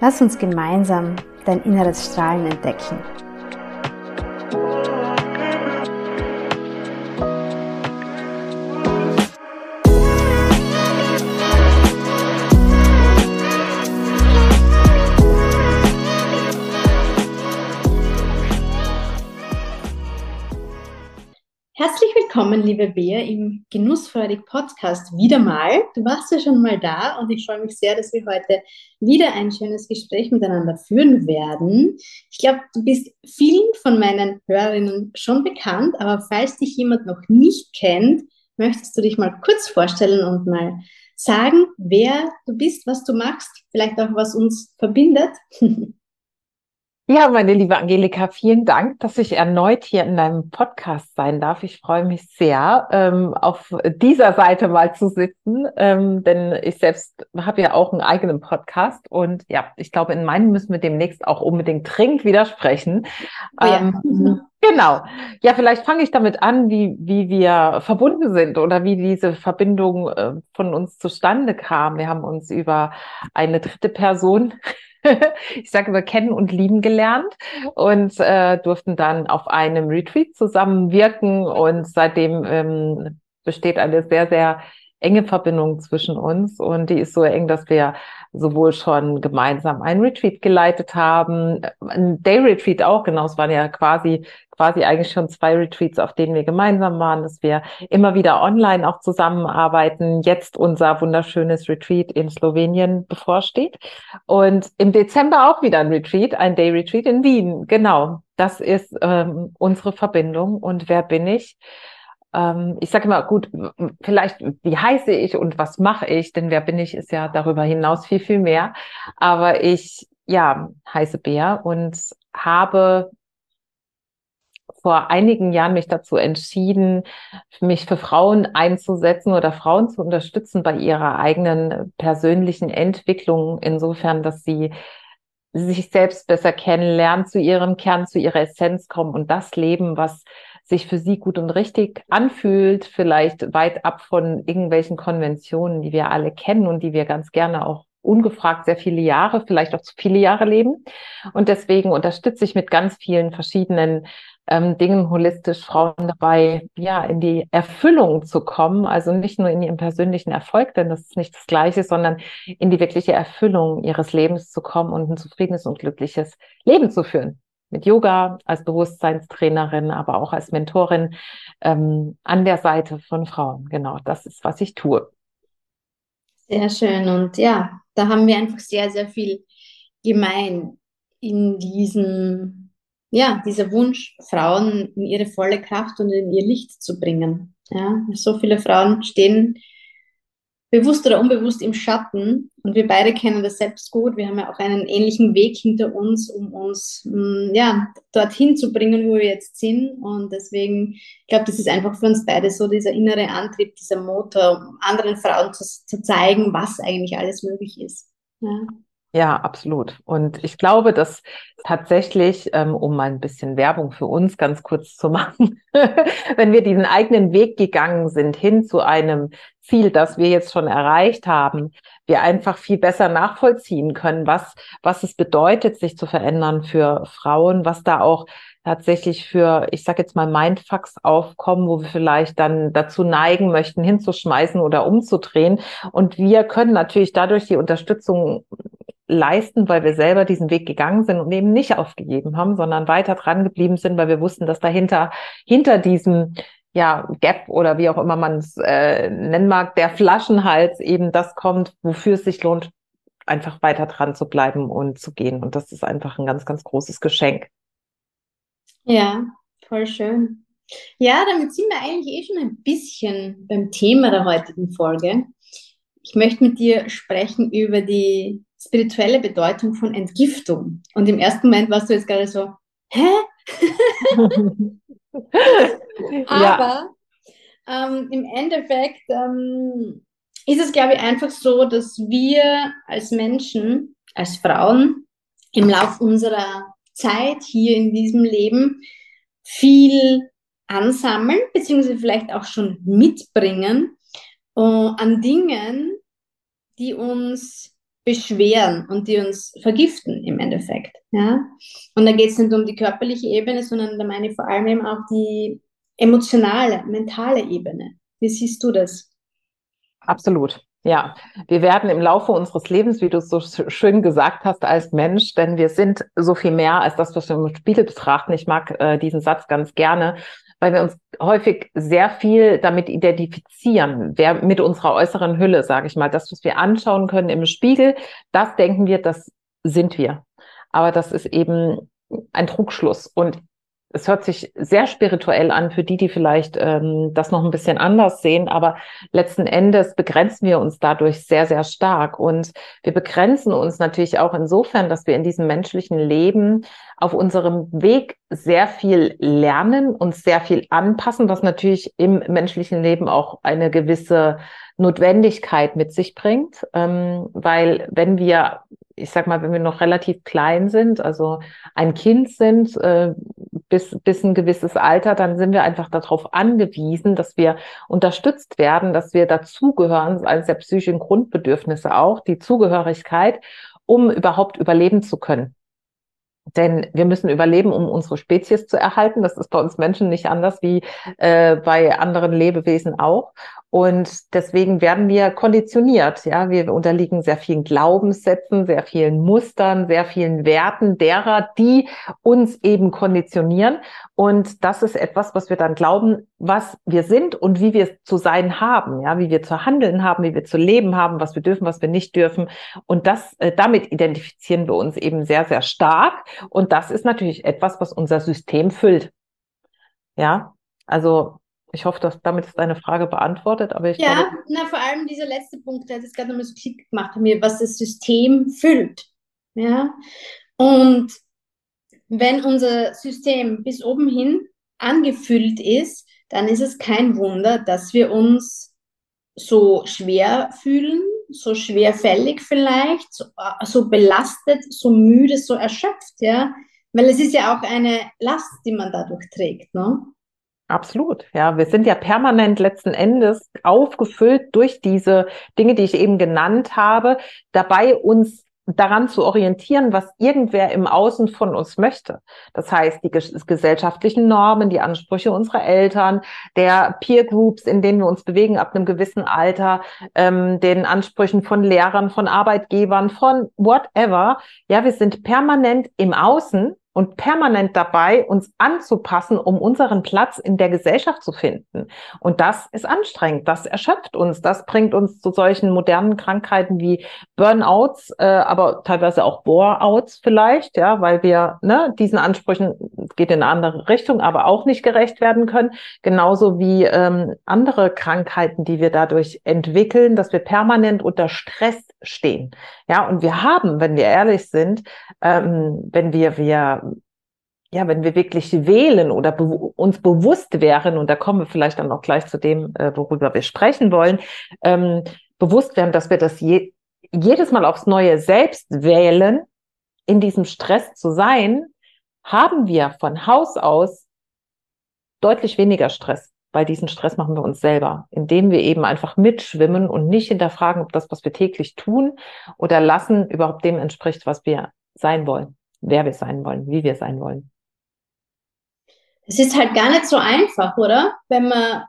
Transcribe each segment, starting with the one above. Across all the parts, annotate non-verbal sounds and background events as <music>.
Lass uns gemeinsam dein inneres Strahlen entdecken. Willkommen, liebe Bea, im Genussfreudig Podcast wieder mal. Du warst ja schon mal da und ich freue mich sehr, dass wir heute wieder ein schönes Gespräch miteinander führen werden. Ich glaube, du bist vielen von meinen Hörerinnen schon bekannt, aber falls dich jemand noch nicht kennt, möchtest du dich mal kurz vorstellen und mal sagen, wer du bist, was du machst, vielleicht auch was uns verbindet. <laughs> Ja, meine liebe Angelika, vielen Dank, dass ich erneut hier in deinem Podcast sein darf. Ich freue mich sehr, ähm, auf dieser Seite mal zu sitzen, ähm, denn ich selbst habe ja auch einen eigenen Podcast und ja, ich glaube, in meinen müssen wir demnächst auch unbedingt dringend widersprechen. Oh ja. ähm, genau. Ja, vielleicht fange ich damit an, wie, wie wir verbunden sind oder wie diese Verbindung äh, von uns zustande kam. Wir haben uns über eine dritte Person <laughs> ich sage immer, kennen und lieben gelernt und äh, durften dann auf einem Retreat zusammenwirken und seitdem ähm, besteht eine sehr, sehr enge Verbindung zwischen uns und die ist so eng, dass wir sowohl schon gemeinsam ein Retreat geleitet haben, ein Day Retreat auch, genau, es waren ja quasi quasi eigentlich schon zwei Retreats, auf denen wir gemeinsam waren, dass wir immer wieder online auch zusammenarbeiten. Jetzt unser wunderschönes Retreat in Slowenien bevorsteht. Und im Dezember auch wieder ein Retreat, ein Day Retreat in Wien. Genau. Das ist ähm, unsere Verbindung. Und wer bin ich? Ähm, ich sage immer, gut, vielleicht, wie heiße ich und was mache ich? Denn wer bin ich, ist ja darüber hinaus viel, viel mehr. Aber ich, ja, heiße Bea und habe vor einigen Jahren mich dazu entschieden, mich für Frauen einzusetzen oder Frauen zu unterstützen bei ihrer eigenen persönlichen Entwicklung, insofern, dass sie sich selbst besser kennenlernen, zu ihrem Kern, zu ihrer Essenz kommen und das leben, was sich für sie gut und richtig anfühlt, vielleicht weit ab von irgendwelchen Konventionen, die wir alle kennen und die wir ganz gerne auch ungefragt sehr viele Jahre, vielleicht auch zu viele Jahre leben. Und deswegen unterstütze ich mit ganz vielen verschiedenen ähm, Dingen holistisch Frauen dabei, ja, in die Erfüllung zu kommen. Also nicht nur in ihren persönlichen Erfolg, denn das ist nicht das Gleiche, sondern in die wirkliche Erfüllung ihres Lebens zu kommen und ein zufriedenes und glückliches Leben zu führen. Mit Yoga als Bewusstseinstrainerin, aber auch als Mentorin ähm, an der Seite von Frauen. Genau, das ist, was ich tue. Sehr schön. Und ja, da haben wir einfach sehr, sehr viel gemein in diesem ja, dieser Wunsch, Frauen in ihre volle Kraft und in ihr Licht zu bringen. Ja, so viele Frauen stehen bewusst oder unbewusst im Schatten und wir beide kennen das selbst gut. Wir haben ja auch einen ähnlichen Weg hinter uns, um uns mm, ja, dorthin zu bringen, wo wir jetzt sind. Und deswegen, ich glaube, das ist einfach für uns beide so dieser innere Antrieb, dieser Motor, um anderen Frauen zu, zu zeigen, was eigentlich alles möglich ist. Ja. Ja, absolut. Und ich glaube, dass tatsächlich, ähm, um mal ein bisschen Werbung für uns ganz kurz zu <laughs> machen, wenn wir diesen eigenen Weg gegangen sind hin zu einem Ziel, das wir jetzt schon erreicht haben, wir einfach viel besser nachvollziehen können, was, was es bedeutet, sich zu verändern für Frauen, was da auch tatsächlich für, ich sage jetzt mal, Mindfucks aufkommen, wo wir vielleicht dann dazu neigen möchten, hinzuschmeißen oder umzudrehen. Und wir können natürlich dadurch die Unterstützung leisten, weil wir selber diesen Weg gegangen sind und eben nicht aufgegeben haben, sondern weiter dran geblieben sind, weil wir wussten, dass dahinter, hinter diesem ja, Gap oder wie auch immer man es äh, nennen mag, der Flaschenhals eben das kommt, wofür es sich lohnt, einfach weiter dran zu bleiben und zu gehen. Und das ist einfach ein ganz, ganz großes Geschenk. Ja, voll schön. Ja, damit sind wir eigentlich eh schon ein bisschen beim Thema der heutigen Folge. Ich möchte mit dir sprechen über die spirituelle Bedeutung von Entgiftung. Und im ersten Moment warst du jetzt gerade so, hä? <laughs> Aber ähm, im Endeffekt ähm, ist es, glaube ich, einfach so, dass wir als Menschen, als Frauen im Laufe unserer Zeit hier in diesem Leben viel ansammeln, beziehungsweise vielleicht auch schon mitbringen uh, an Dingen, die uns beschweren und die uns vergiften im Endeffekt. Ja? Und da geht es nicht um die körperliche Ebene, sondern da meine ich vor allem eben auch die emotionale, mentale Ebene. Wie siehst du das? Absolut. Ja, wir werden im Laufe unseres Lebens, wie du es so schön gesagt hast, als Mensch, denn wir sind so viel mehr als das, was wir im Spiegel betrachten. Ich mag äh, diesen Satz ganz gerne, weil wir uns häufig sehr viel damit identifizieren, wer mit unserer äußeren Hülle, sage ich mal, das, was wir anschauen können im Spiegel, das denken wir, das sind wir. Aber das ist eben ein Trugschluss. Und es hört sich sehr spirituell an für die, die vielleicht ähm, das noch ein bisschen anders sehen, aber letzten Endes begrenzen wir uns dadurch sehr, sehr stark. Und wir begrenzen uns natürlich auch insofern, dass wir in diesem menschlichen Leben auf unserem Weg sehr viel lernen und sehr viel anpassen, was natürlich im menschlichen Leben auch eine gewisse Notwendigkeit mit sich bringt, ähm, weil wenn wir ich sag mal, wenn wir noch relativ klein sind, also ein Kind sind, äh, bis, bis ein gewisses Alter, dann sind wir einfach darauf angewiesen, dass wir unterstützt werden, dass wir dazugehören, eines der psychischen Grundbedürfnisse auch, die Zugehörigkeit, um überhaupt überleben zu können. Denn wir müssen überleben, um unsere Spezies zu erhalten. Das ist bei uns Menschen nicht anders wie äh, bei anderen Lebewesen auch. Und deswegen werden wir konditioniert. Ja, wir unterliegen sehr vielen Glaubenssätzen, sehr vielen Mustern, sehr vielen Werten derer, die uns eben konditionieren. Und das ist etwas, was wir dann glauben, was wir sind und wie wir zu sein haben. Ja, wie wir zu handeln haben, wie wir zu leben haben, was wir dürfen, was wir nicht dürfen. Und das, äh, damit identifizieren wir uns eben sehr, sehr stark. Und das ist natürlich etwas, was unser System füllt. Ja, also ich hoffe, dass damit ist deine Frage beantwortet, aber ich Ja, glaube, na, vor allem dieser letzte Punkt, der hat jetzt gerade nochmal so Klick gemacht mir, was das System füllt. Ja, und wenn unser System bis oben hin angefüllt ist, dann ist es kein Wunder, dass wir uns so schwer fühlen, so schwerfällig vielleicht, so, so belastet, so müde, so erschöpft, ja, weil es ist ja auch eine Last, die man dadurch trägt, ne? Absolut, ja. Wir sind ja permanent letzten Endes aufgefüllt durch diese Dinge, die ich eben genannt habe, dabei uns daran zu orientieren, was irgendwer im Außen von uns möchte. Das heißt, die gesellschaftlichen Normen, die Ansprüche unserer Eltern, der Peer Groups, in denen wir uns bewegen ab einem gewissen Alter, ähm, den Ansprüchen von Lehrern, von Arbeitgebern, von whatever. Ja, wir sind permanent im Außen und permanent dabei, uns anzupassen, um unseren Platz in der Gesellschaft zu finden. Und das ist anstrengend, das erschöpft uns, das bringt uns zu solchen modernen Krankheiten wie Burnouts, äh, aber teilweise auch Boreouts vielleicht, ja, weil wir ne, diesen Ansprüchen geht in eine andere Richtung, aber auch nicht gerecht werden können. Genauso wie ähm, andere Krankheiten, die wir dadurch entwickeln, dass wir permanent unter Stress stehen. Ja, und wir haben, wenn wir ehrlich sind, ähm, wenn wir, wir, ja, wenn wir wirklich wählen oder be uns bewusst wären, und da kommen wir vielleicht dann auch gleich zu dem, äh, worüber wir sprechen wollen, ähm, bewusst wären, dass wir das je jedes Mal aufs Neue selbst wählen, in diesem Stress zu sein, haben wir von Haus aus deutlich weniger Stress weil diesen Stress machen wir uns selber, indem wir eben einfach mitschwimmen und nicht hinterfragen, ob das, was wir täglich tun oder lassen, überhaupt dem entspricht, was wir sein wollen, wer wir sein wollen, wie wir sein wollen. Es ist halt gar nicht so einfach, oder? Wenn man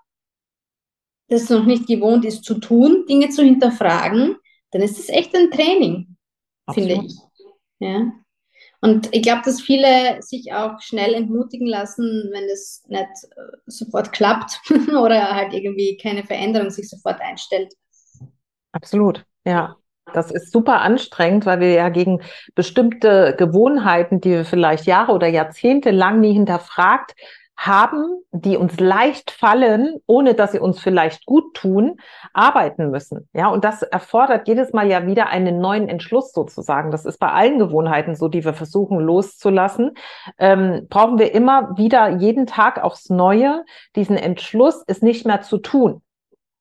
das noch nicht gewohnt ist zu tun, Dinge zu hinterfragen, dann ist es echt ein Training. finde ich. Ja. Und ich glaube, dass viele sich auch schnell entmutigen lassen, wenn es nicht äh, sofort klappt <laughs> oder halt irgendwie keine Veränderung sich sofort einstellt. Absolut, ja. Das ist super anstrengend, weil wir ja gegen bestimmte Gewohnheiten, die wir vielleicht Jahre oder Jahrzehnte lang nie hinterfragt haben, die uns leicht fallen, ohne dass sie uns vielleicht gut tun, arbeiten müssen. Ja, und das erfordert jedes Mal ja wieder einen neuen Entschluss sozusagen. Das ist bei allen Gewohnheiten so, die wir versuchen loszulassen. Ähm, brauchen wir immer wieder jeden Tag aufs Neue diesen Entschluss, es nicht mehr zu tun.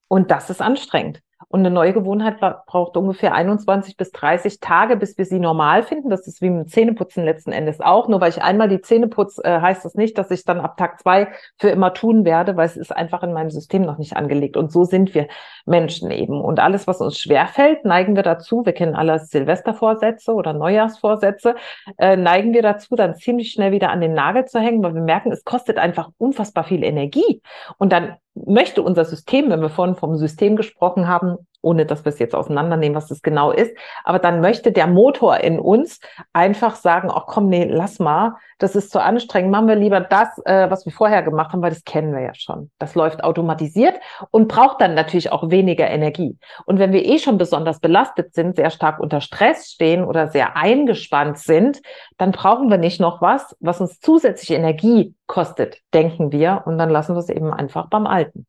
Und das ist anstrengend. Und eine neue Gewohnheit braucht ungefähr 21 bis 30 Tage, bis wir sie normal finden. Das ist wie mit Zähneputzen letzten Endes auch. Nur weil ich einmal die Zähne putze, äh, heißt das nicht, dass ich dann ab Tag zwei für immer tun werde, weil es ist einfach in meinem System noch nicht angelegt. Und so sind wir Menschen eben. Und alles, was uns schwerfällt, neigen wir dazu, wir kennen alle Silvestervorsätze oder Neujahrsvorsätze, äh, neigen wir dazu, dann ziemlich schnell wieder an den Nagel zu hängen, weil wir merken, es kostet einfach unfassbar viel Energie. Und dann möchte unser System, wenn wir vorhin vom System gesprochen haben, ohne dass wir es jetzt auseinandernehmen, was das genau ist. Aber dann möchte der Motor in uns einfach sagen, ach komm, nee, lass mal, das ist zu anstrengend, machen wir lieber das, äh, was wir vorher gemacht haben, weil das kennen wir ja schon. Das läuft automatisiert und braucht dann natürlich auch weniger Energie. Und wenn wir eh schon besonders belastet sind, sehr stark unter Stress stehen oder sehr eingespannt sind, dann brauchen wir nicht noch was, was uns zusätzliche Energie kostet, denken wir. Und dann lassen wir es eben einfach beim Alten.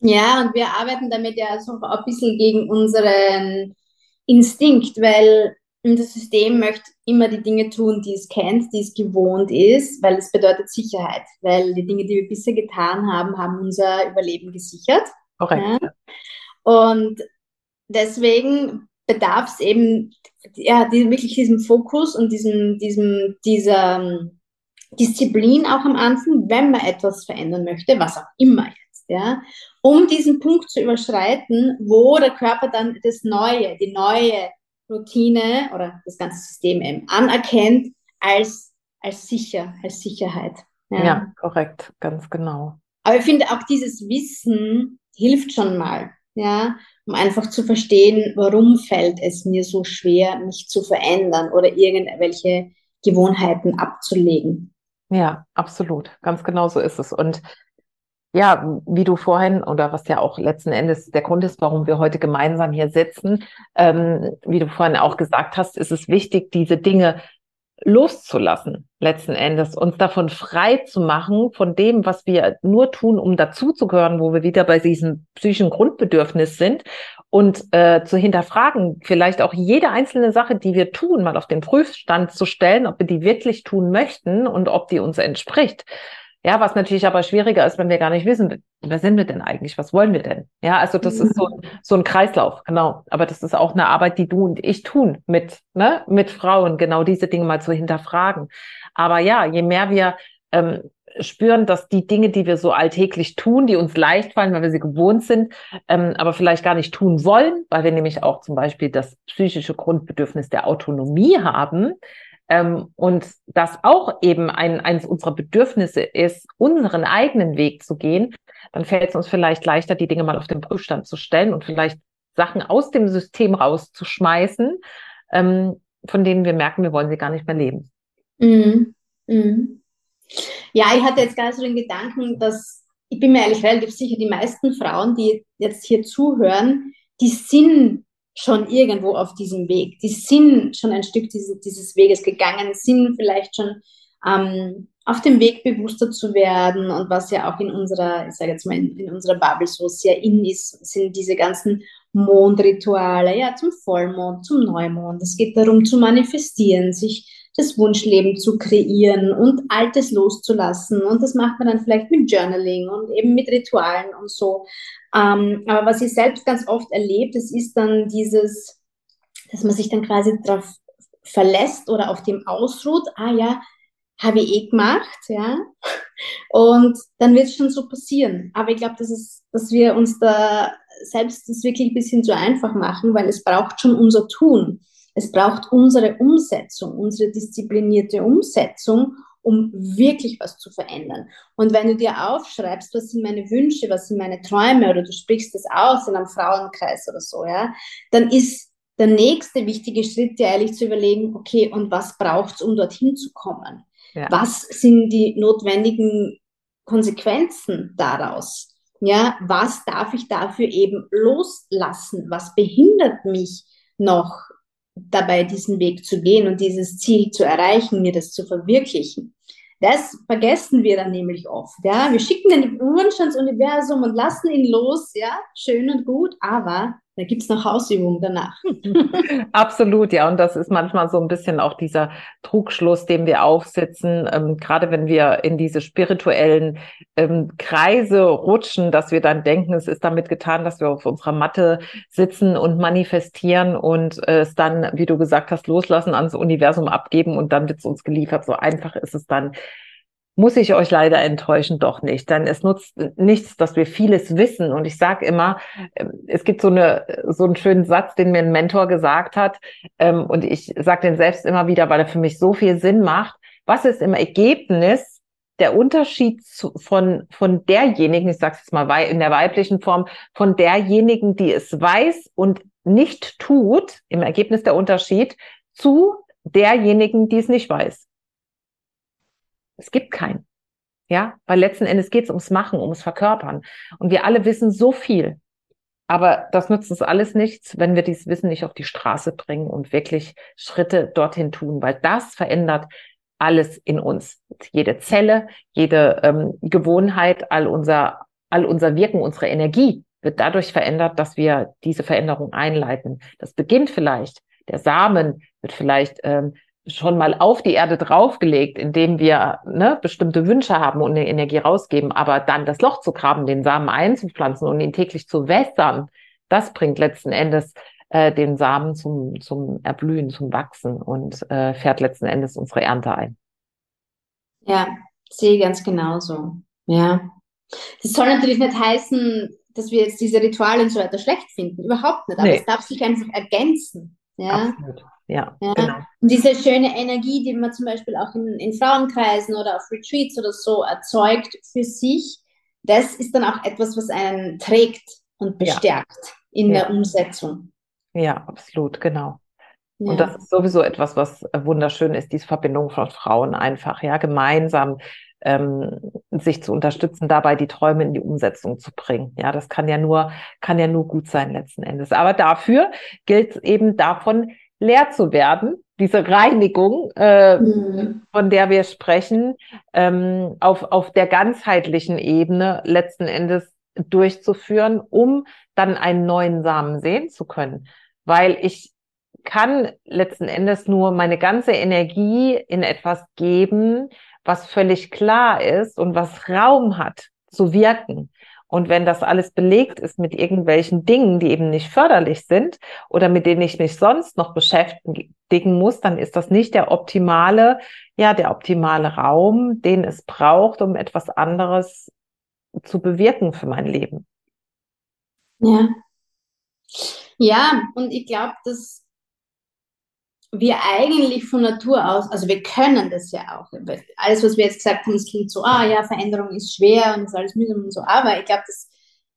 Ja, und wir arbeiten damit ja so ein bisschen gegen unseren Instinkt, weil unser System möchte immer die Dinge tun, die es kennt, die es gewohnt ist, weil es bedeutet Sicherheit, weil die Dinge, die wir bisher getan haben, haben unser Überleben gesichert. Korrekt. Ja? Und deswegen bedarf es eben ja, die, wirklich diesem Fokus und diesem, diesem, dieser ähm, Disziplin auch am Anfang, wenn man etwas verändern möchte, was auch immer ja um diesen Punkt zu überschreiten, wo der Körper dann das Neue, die neue Routine oder das ganze System eben anerkennt als, als sicher, als Sicherheit. Ja. ja, korrekt, ganz genau. Aber ich finde auch dieses Wissen hilft schon mal, ja, um einfach zu verstehen, warum fällt es mir so schwer, mich zu verändern oder irgendwelche Gewohnheiten abzulegen. Ja, absolut. Ganz genau so ist es. Und ja, wie du vorhin oder was ja auch letzten Endes der Grund ist, warum wir heute gemeinsam hier sitzen, ähm, wie du vorhin auch gesagt hast, ist es wichtig, diese Dinge loszulassen, letzten Endes, uns davon frei zu machen, von dem, was wir nur tun, um dazuzugehören, wo wir wieder bei diesem psychischen Grundbedürfnis sind und äh, zu hinterfragen, vielleicht auch jede einzelne Sache, die wir tun, mal auf den Prüfstand zu stellen, ob wir die wirklich tun möchten und ob die uns entspricht. Ja, was natürlich aber schwieriger ist, wenn wir gar nicht wissen, wer sind wir denn eigentlich? Was wollen wir denn? Ja, also das ist so, mhm. so ein Kreislauf, genau. Aber das ist auch eine Arbeit, die du und ich tun mit, ne, mit Frauen, genau diese Dinge mal zu hinterfragen. Aber ja, je mehr wir ähm, spüren, dass die Dinge, die wir so alltäglich tun, die uns leicht fallen, weil wir sie gewohnt sind, ähm, aber vielleicht gar nicht tun wollen, weil wir nämlich auch zum Beispiel das psychische Grundbedürfnis der Autonomie haben, ähm, und das auch eben ein, eines unserer Bedürfnisse ist, unseren eigenen Weg zu gehen, dann fällt es uns vielleicht leichter, die Dinge mal auf den Prüfstand zu stellen und vielleicht Sachen aus dem System rauszuschmeißen, ähm, von denen wir merken, wir wollen sie gar nicht mehr leben. Mhm. Mhm. Ja, ich hatte jetzt gerade so den Gedanken, dass ich bin mir ehrlich relativ sicher, die meisten Frauen, die jetzt hier zuhören, die sind schon irgendwo auf diesem Weg. Die sind schon ein Stück dieses, dieses Weges gegangen, sind vielleicht schon ähm, auf dem Weg bewusster zu werden und was ja auch in unserer, ich sage jetzt mal, in, in, unserer Bubble so sehr in ist, sind diese ganzen Mondrituale, ja, zum Vollmond, zum Neumond. Es geht darum zu manifestieren, sich das Wunschleben zu kreieren und Altes loszulassen. Und das macht man dann vielleicht mit Journaling und eben mit Ritualen und so. Ähm, aber was ich selbst ganz oft erlebt, das ist dann dieses, dass man sich dann quasi darauf verlässt oder auf dem ausruht, ah ja, habe ich eh gemacht, ja. Und dann wird es schon so passieren. Aber ich glaube, das ist, dass wir uns da selbst das wirklich ein bisschen zu einfach machen, weil es braucht schon unser Tun. Es braucht unsere Umsetzung, unsere disziplinierte Umsetzung, um wirklich was zu verändern. Und wenn du dir aufschreibst, was sind meine Wünsche, was sind meine Träume oder du sprichst das aus in einem Frauenkreis oder so, ja, dann ist der nächste wichtige Schritt, ja ehrlich zu überlegen, okay, und was braucht es, um dorthin zu kommen? Ja. Was sind die notwendigen Konsequenzen daraus? Ja, was darf ich dafür eben loslassen? Was behindert mich noch dabei, diesen Weg zu gehen und dieses Ziel zu erreichen, mir das zu verwirklichen? Das vergessen wir dann nämlich oft. Ja, wir schicken den Wunsch ans Universum und lassen ihn los. Ja, schön und gut, aber da gibt es noch Hausübungen danach. <laughs> Absolut, ja. Und das ist manchmal so ein bisschen auch dieser Trugschluss, den wir aufsitzen, ähm, gerade wenn wir in diese spirituellen ähm, Kreise rutschen, dass wir dann denken, es ist damit getan, dass wir auf unserer Matte sitzen und manifestieren und äh, es dann, wie du gesagt hast, loslassen, ans Universum abgeben und dann wird es uns geliefert. So einfach ist es dann muss ich euch leider enttäuschen, doch nicht. Denn es nutzt nichts, dass wir vieles wissen. Und ich sage immer, ähm, es gibt so, eine, so einen schönen Satz, den mir ein Mentor gesagt hat. Ähm, und ich sage den selbst immer wieder, weil er für mich so viel Sinn macht. Was ist im Ergebnis der Unterschied zu, von, von derjenigen, ich sage es jetzt mal in der weiblichen Form, von derjenigen, die es weiß und nicht tut, im Ergebnis der Unterschied zu derjenigen, die es nicht weiß. Es gibt keinen. Ja, weil letzten Endes geht es ums Machen, ums Verkörpern. Und wir alle wissen so viel. Aber das nützt uns alles nichts, wenn wir dieses Wissen nicht auf die Straße bringen und wirklich Schritte dorthin tun, weil das verändert alles in uns. Jede Zelle, jede ähm, Gewohnheit, all unser, all unser Wirken, unsere Energie wird dadurch verändert, dass wir diese Veränderung einleiten. Das beginnt vielleicht, der Samen wird vielleicht ähm, schon mal auf die Erde draufgelegt, indem wir ne, bestimmte Wünsche haben und eine Energie rausgeben, aber dann das Loch zu graben, den Samen einzupflanzen und ihn täglich zu wässern, das bringt letzten Endes äh, den Samen zum, zum Erblühen, zum Wachsen und äh, fährt letzten Endes unsere Ernte ein. Ja, sehe ganz genauso. Ja. Das soll natürlich nicht heißen, dass wir jetzt diese Rituale und so weiter schlecht finden. Überhaupt nicht. Aber nee. es darf sich einfach ergänzen. Ja. Absolut. Ja, ja. Genau. Und diese schöne Energie, die man zum Beispiel auch in, in Frauenkreisen oder auf Retreats oder so erzeugt für sich, das ist dann auch etwas, was einen trägt und bestärkt ja. in ja. der Umsetzung. Ja, absolut, genau. Ja. Und das ist sowieso etwas, was wunderschön ist, diese Verbindung von Frauen einfach, ja, gemeinsam ähm, sich zu unterstützen, dabei die Träume in die Umsetzung zu bringen. Ja, das kann ja nur, kann ja nur gut sein letzten Endes. Aber dafür gilt es eben davon, leer zu werden, diese Reinigung, äh, mhm. von der wir sprechen, ähm, auf, auf der ganzheitlichen Ebene letzten Endes durchzuführen, um dann einen neuen Samen sehen zu können. Weil ich kann letzten Endes nur meine ganze Energie in etwas geben, was völlig klar ist und was Raum hat zu wirken. Und wenn das alles belegt ist mit irgendwelchen Dingen, die eben nicht förderlich sind oder mit denen ich mich sonst noch beschäftigen muss, dann ist das nicht der optimale, ja, der optimale Raum, den es braucht, um etwas anderes zu bewirken für mein Leben. Ja. Ja, und ich glaube, dass wir eigentlich von Natur aus, also wir können das ja auch. Alles, was wir jetzt gesagt haben, es klingt so, ah ja, Veränderung ist schwer und ist alles mühsam und so, aber ich glaube, dass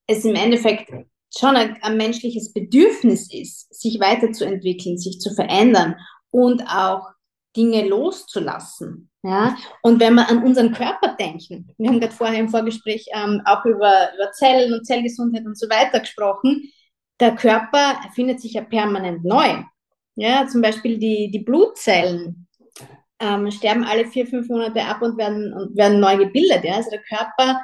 es im Endeffekt schon ein, ein, menschliches Bedürfnis ist, sich weiterzuentwickeln, sich zu verändern und auch Dinge loszulassen. Ja? Und wenn wir an unseren Körper denken, wir haben gerade vorher im Vorgespräch ähm, auch über, über Zellen und Zellgesundheit und so weiter gesprochen, der Körper erfindet sich ja permanent neu. Ja, zum Beispiel die, die Blutzellen ähm, sterben alle vier, fünf Monate ab und werden, und werden neu gebildet. Ja? Also der Körper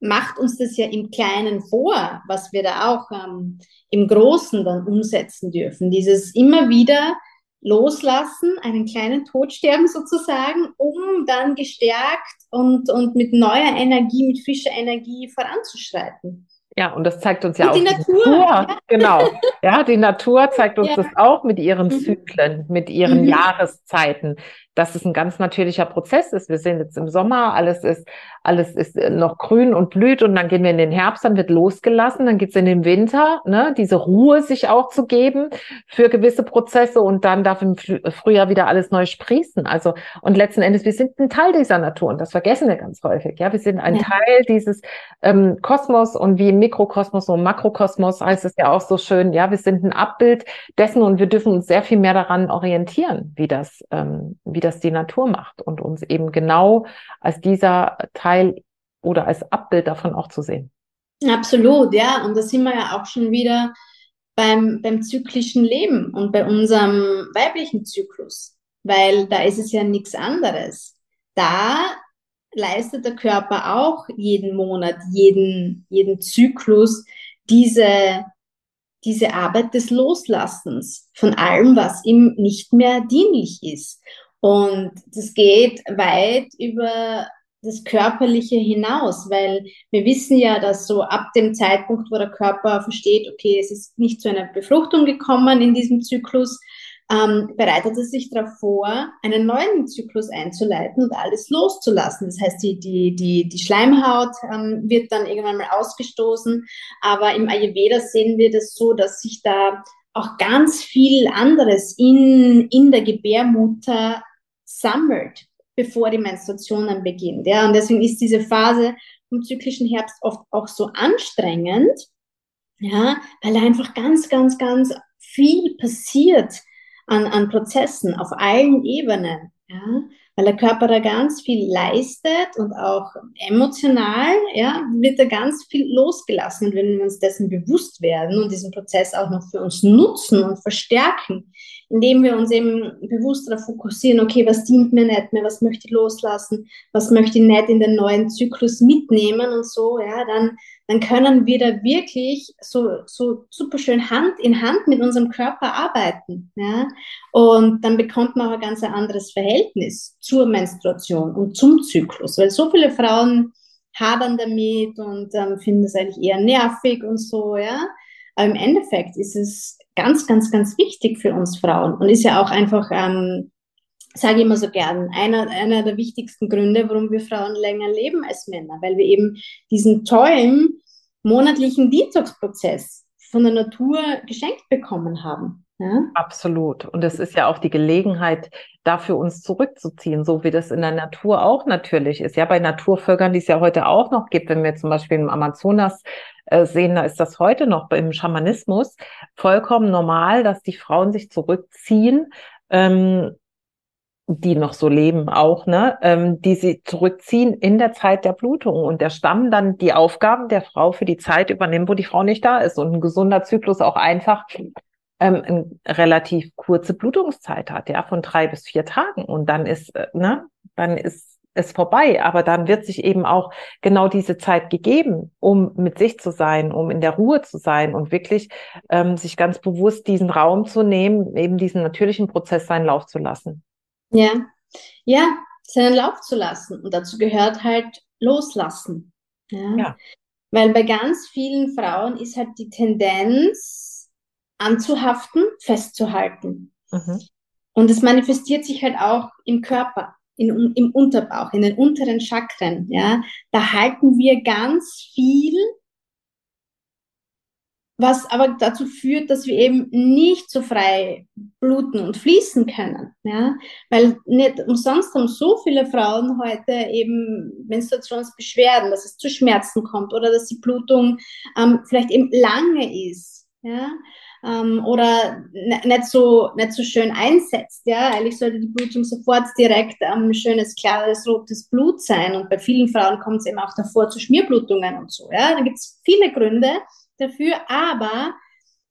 macht uns das ja im Kleinen vor, was wir da auch ähm, im Großen dann umsetzen dürfen. Dieses immer wieder loslassen, einen kleinen Tod sterben sozusagen, um dann gestärkt und, und mit neuer Energie, mit frischer Energie voranzuschreiten. Ja, und das zeigt uns ja und auch die Natur. Natur. Ja. Genau. Ja, die Natur zeigt uns ja. das auch mit ihren mhm. Zyklen, mit ihren mhm. Jahreszeiten, dass es ein ganz natürlicher Prozess ist. Wir sind jetzt im Sommer, alles ist, alles ist äh, noch grün und blüht und dann gehen wir in den Herbst, dann wird losgelassen, dann geht's in den Winter, ne, diese Ruhe sich auch zu geben für gewisse Prozesse und dann darf im Frühjahr wieder alles neu sprießen. Also und letzten Endes, wir sind ein Teil dieser Natur und das vergessen wir ganz häufig. Ja, wir sind ein ja. Teil dieses ähm, Kosmos und wie im Mikrokosmos und Makrokosmos heißt es ja auch so schön. Ja, wir sind ein Abbild dessen und wir dürfen uns sehr viel mehr daran orientieren, wie das, ähm, wie das die Natur macht und uns eben genau als dieser Teil oder als Abbild davon auch zu sehen. Absolut, ja. Und da sind wir ja auch schon wieder beim, beim zyklischen Leben und bei unserem weiblichen Zyklus, weil da ist es ja nichts anderes. Da leistet der Körper auch jeden Monat, jeden, jeden Zyklus diese, diese Arbeit des Loslassens von allem, was ihm nicht mehr dienlich ist. Und das geht weit über das Körperliche hinaus, weil wir wissen ja, dass so ab dem Zeitpunkt, wo der Körper versteht, okay, es ist nicht zu einer Befruchtung gekommen in diesem Zyklus, ähm, bereitet es sich darauf vor, einen neuen Zyklus einzuleiten und alles loszulassen. Das heißt, die, die, die, die Schleimhaut ähm, wird dann irgendwann mal ausgestoßen, aber im Ayurveda sehen wir das so, dass sich da auch ganz viel anderes in, in der Gebärmutter sammelt, bevor die Menstruation dann beginnt. Ja? Und deswegen ist diese Phase vom zyklischen Herbst oft auch so anstrengend, ja, weil einfach ganz, ganz, ganz viel passiert an, an Prozessen auf allen Ebenen. Ja? Weil der Körper da ganz viel leistet und auch emotional ja, wird da ganz viel losgelassen. Und wenn wir uns dessen bewusst werden und diesen Prozess auch noch für uns nutzen und verstärken, indem wir uns eben bewusst darauf fokussieren, okay, was dient mir nicht mehr, was möchte ich loslassen, was möchte ich nicht in den neuen Zyklus mitnehmen und so, ja, dann, dann können wir da wirklich so, so super schön Hand in Hand mit unserem Körper arbeiten, ja, und dann bekommt man auch ein ganz anderes Verhältnis zur Menstruation und zum Zyklus, weil so viele Frauen hadern damit und ähm, finden es eigentlich eher nervig und so, ja, aber im Endeffekt ist es ganz, ganz, ganz wichtig für uns Frauen und ist ja auch einfach, ähm, sage ich immer so gern, einer, einer der wichtigsten Gründe, warum wir Frauen länger leben als Männer, weil wir eben diesen tollen monatlichen Detox-Prozess von der Natur geschenkt bekommen haben. Ja? Absolut. Und es ist ja auch die Gelegenheit, dafür uns zurückzuziehen, so wie das in der Natur auch natürlich ist. Ja, bei Naturvölkern, die es ja heute auch noch gibt, wenn wir zum Beispiel im Amazonas sehen, da ist das heute noch im Schamanismus vollkommen normal, dass die Frauen sich zurückziehen, ähm, die noch so leben auch, ne, ähm, die sie zurückziehen in der Zeit der Blutung. Und der Stamm dann die Aufgaben der Frau für die Zeit übernimmt, wo die Frau nicht da ist. Und ein gesunder Zyklus auch einfach ähm, eine relativ kurze Blutungszeit hat, ja, von drei bis vier Tagen. Und dann ist, äh, ne, dann ist ist vorbei, aber dann wird sich eben auch genau diese Zeit gegeben, um mit sich zu sein, um in der Ruhe zu sein und wirklich ähm, sich ganz bewusst diesen Raum zu nehmen, eben diesen natürlichen Prozess seinen Lauf zu lassen. Ja, ja, seinen Lauf zu lassen. Und dazu gehört halt loslassen. Ja. ja. Weil bei ganz vielen Frauen ist halt die Tendenz anzuhaften, festzuhalten. Mhm. Und es manifestiert sich halt auch im Körper in, im Unterbauch, in den unteren Chakren, ja, da halten wir ganz viel, was aber dazu führt, dass wir eben nicht so frei bluten und fließen können, ja, weil nicht umsonst haben so viele Frauen heute eben Menstruationsbeschwerden, dass es zu Schmerzen kommt oder dass die Blutung ähm, vielleicht eben lange ist, ja, ähm, oder nicht so, nicht so schön einsetzt. Ja? Eigentlich sollte die Blutung sofort direkt ähm, schönes, klares, rotes Blut sein. Und bei vielen Frauen kommt es eben auch davor zu Schmierblutungen und so. Ja? Da gibt es viele Gründe dafür, aber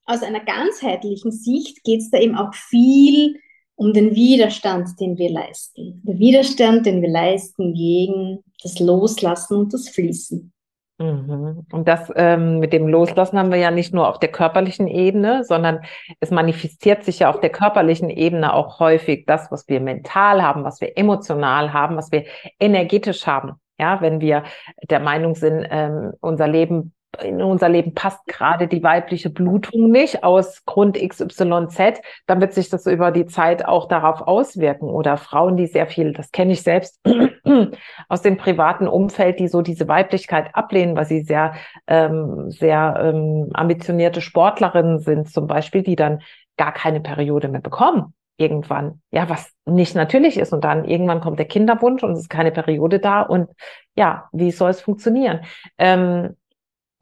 aus einer ganzheitlichen Sicht geht es da eben auch viel um den Widerstand, den wir leisten. Der Widerstand, den wir leisten gegen das Loslassen und das Fließen. Mhm. Und das ähm, mit dem Loslassen haben wir ja nicht nur auf der körperlichen Ebene, sondern es manifestiert sich ja auf der körperlichen Ebene auch häufig das, was wir mental haben, was wir emotional haben, was wir energetisch haben. Ja, wenn wir der Meinung sind, ähm, unser Leben in unser Leben passt gerade die weibliche Blutung nicht aus Grund XYZ, dann wird sich das über die Zeit auch darauf auswirken. Oder Frauen, die sehr viel, das kenne ich selbst <clears throat> aus dem privaten Umfeld, die so diese Weiblichkeit ablehnen, weil sie sehr, ähm, sehr ähm, ambitionierte Sportlerinnen sind, zum Beispiel, die dann gar keine Periode mehr bekommen irgendwann. Ja, was nicht natürlich ist. Und dann irgendwann kommt der Kinderwunsch und es ist keine Periode da. Und ja, wie soll es funktionieren? Ähm,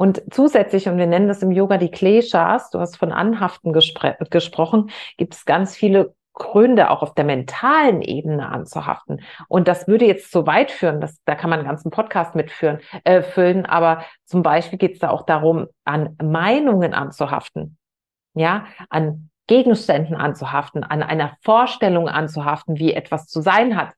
und zusätzlich, und wir nennen das im Yoga die Kleshas, du hast von Anhaften gesprochen, gibt es ganz viele Gründe auch auf der mentalen Ebene anzuhaften. Und das würde jetzt so weit führen, dass, da kann man einen ganzen Podcast mitführen, äh, füllen, aber zum Beispiel geht es da auch darum, an Meinungen anzuhaften. Ja, an Gegenständen anzuhaften, an einer Vorstellung anzuhaften, wie etwas zu sein hat.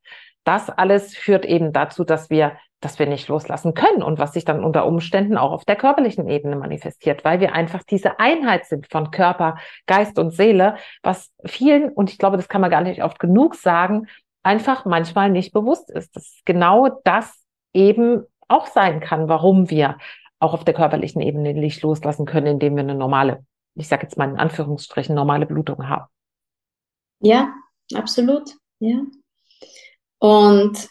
Das alles führt eben dazu, dass wir, dass wir nicht loslassen können und was sich dann unter Umständen auch auf der körperlichen Ebene manifestiert, weil wir einfach diese Einheit sind von Körper, Geist und Seele, was vielen, und ich glaube, das kann man gar nicht oft genug sagen, einfach manchmal nicht bewusst ist, dass genau das eben auch sein kann, warum wir auch auf der körperlichen Ebene nicht loslassen können, indem wir eine normale ich sage jetzt mal in Anführungsstrichen, normale Blutung haben. Ja, absolut. Ja. Und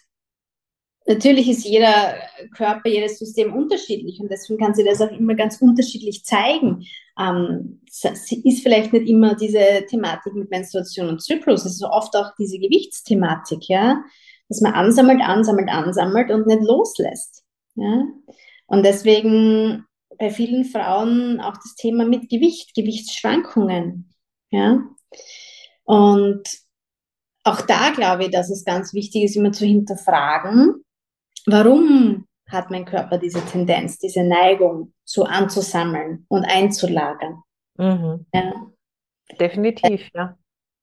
natürlich ist jeder Körper, jedes System unterschiedlich und deswegen kann sie das auch immer ganz unterschiedlich zeigen. Ähm, es ist vielleicht nicht immer diese Thematik mit Menstruation und Zyklus, es ist oft auch diese Gewichtsthematik, ja, dass man ansammelt, ansammelt, ansammelt und nicht loslässt. Ja. Und deswegen bei vielen Frauen auch das Thema mit Gewicht, Gewichtsschwankungen. Ja? Und auch da glaube ich, dass es ganz wichtig ist, immer zu hinterfragen, warum hat mein Körper diese Tendenz, diese Neigung, so anzusammeln und einzulagern. Mhm. Ja. Definitiv, ja.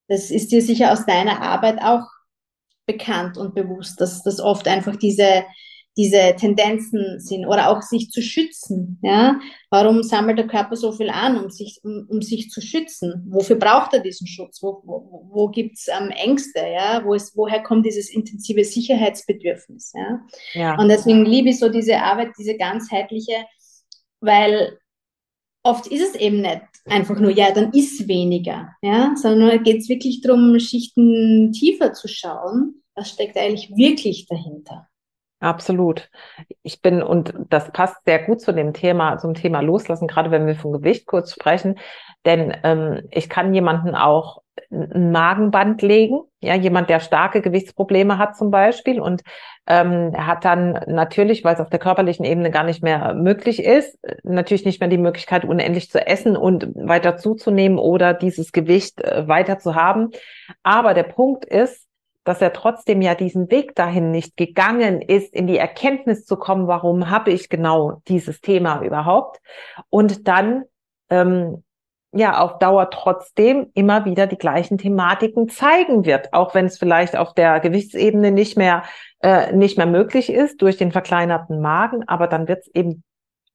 Das ist dir sicher aus deiner Arbeit auch bekannt und bewusst, dass das oft einfach diese diese Tendenzen sind oder auch sich zu schützen. Ja? Warum sammelt der Körper so viel an, um sich, um, um sich zu schützen? Wofür braucht er diesen Schutz? Wo, wo, wo gibt es ähm, Ängste? Ja? Wo ist, woher kommt dieses intensive Sicherheitsbedürfnis? Ja? ja? Und deswegen liebe ich so diese Arbeit, diese ganzheitliche, weil oft ist es eben nicht einfach nur, ja, dann ist weniger, ja? sondern geht es wirklich darum, Schichten tiefer zu schauen. Was steckt eigentlich wirklich dahinter? Absolut. Ich bin, und das passt sehr gut zu dem Thema, zum Thema Loslassen, gerade wenn wir von Gewicht kurz sprechen. Denn ähm, ich kann jemanden auch ein Magenband legen, ja, jemand, der starke Gewichtsprobleme hat zum Beispiel und ähm, hat dann natürlich, weil es auf der körperlichen Ebene gar nicht mehr möglich ist, natürlich nicht mehr die Möglichkeit, unendlich zu essen und weiter zuzunehmen oder dieses Gewicht äh, weiter zu haben. Aber der Punkt ist, dass er trotzdem ja diesen Weg dahin nicht gegangen ist, in die Erkenntnis zu kommen, warum habe ich genau dieses Thema überhaupt? Und dann ähm, ja auf Dauer trotzdem immer wieder die gleichen Thematiken zeigen wird, auch wenn es vielleicht auf der Gewichtsebene nicht mehr äh, nicht mehr möglich ist durch den verkleinerten Magen, aber dann wird es eben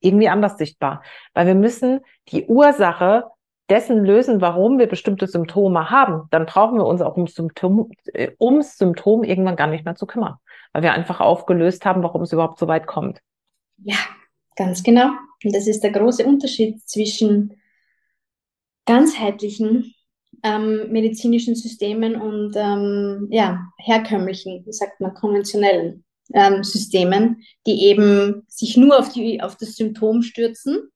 irgendwie anders sichtbar, weil wir müssen die Ursache dessen lösen, warum wir bestimmte Symptome haben, dann brauchen wir uns auch ums Symptom, äh, ums Symptom irgendwann gar nicht mehr zu kümmern, weil wir einfach aufgelöst haben, warum es überhaupt so weit kommt. Ja, ganz genau. Und das ist der große Unterschied zwischen ganzheitlichen ähm, medizinischen Systemen und ähm, ja, herkömmlichen, wie sagt man, konventionellen ähm, Systemen, die eben sich nur auf, die, auf das Symptom stürzen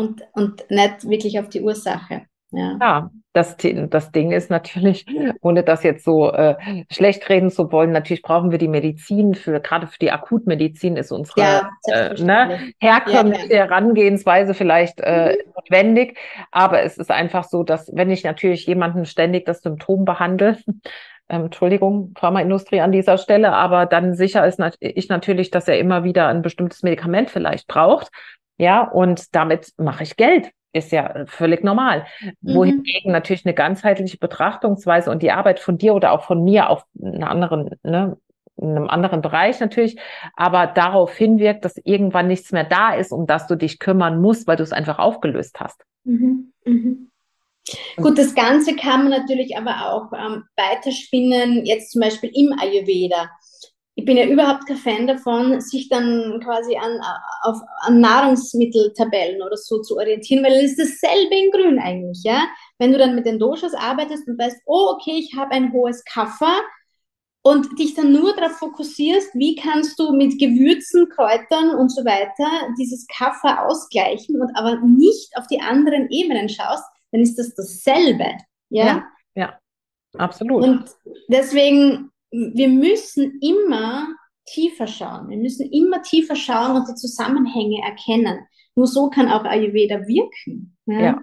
und, und nicht wirklich auf die Ursache. Ja, ja das, das Ding ist natürlich, <laughs> ohne das jetzt so äh, schlecht reden zu wollen, natürlich brauchen wir die Medizin für, gerade für die Akutmedizin ist unsere ja, äh, ne, herkömmliche ja. Herangehensweise vielleicht äh, mhm. notwendig. Aber es ist einfach so, dass wenn ich natürlich jemanden ständig das Symptom behandle, <laughs> ähm, Entschuldigung, Pharmaindustrie an dieser Stelle, aber dann sicher ist nat ich natürlich, dass er immer wieder ein bestimmtes Medikament vielleicht braucht, ja, und damit mache ich Geld. Ist ja völlig normal. Mhm. Wohingegen natürlich eine ganzheitliche Betrachtungsweise und die Arbeit von dir oder auch von mir auf einer anderen, ne, in einem anderen Bereich natürlich, aber darauf hinwirkt, dass irgendwann nichts mehr da ist, um das du dich kümmern musst, weil du es einfach aufgelöst hast. Mhm. Mhm. Gut, das Ganze kann man natürlich aber auch ähm, weiterspinnen, jetzt zum Beispiel im Ayurveda ich bin ja überhaupt kein Fan davon, sich dann quasi an, auf, an Nahrungsmitteltabellen oder so zu orientieren, weil es ist dasselbe in Grün eigentlich, ja. Wenn du dann mit den Doshas arbeitest und weißt, oh, okay, ich habe ein hohes Kaffer und dich dann nur darauf fokussierst, wie kannst du mit Gewürzen, Kräutern und so weiter dieses Kaffer ausgleichen und aber nicht auf die anderen Ebenen schaust, dann ist das dasselbe, ja. Ja, ja absolut. Und deswegen wir müssen immer tiefer schauen. Wir müssen immer tiefer schauen und die Zusammenhänge erkennen. Nur so kann auch Ayurveda wirken. Ja. ja.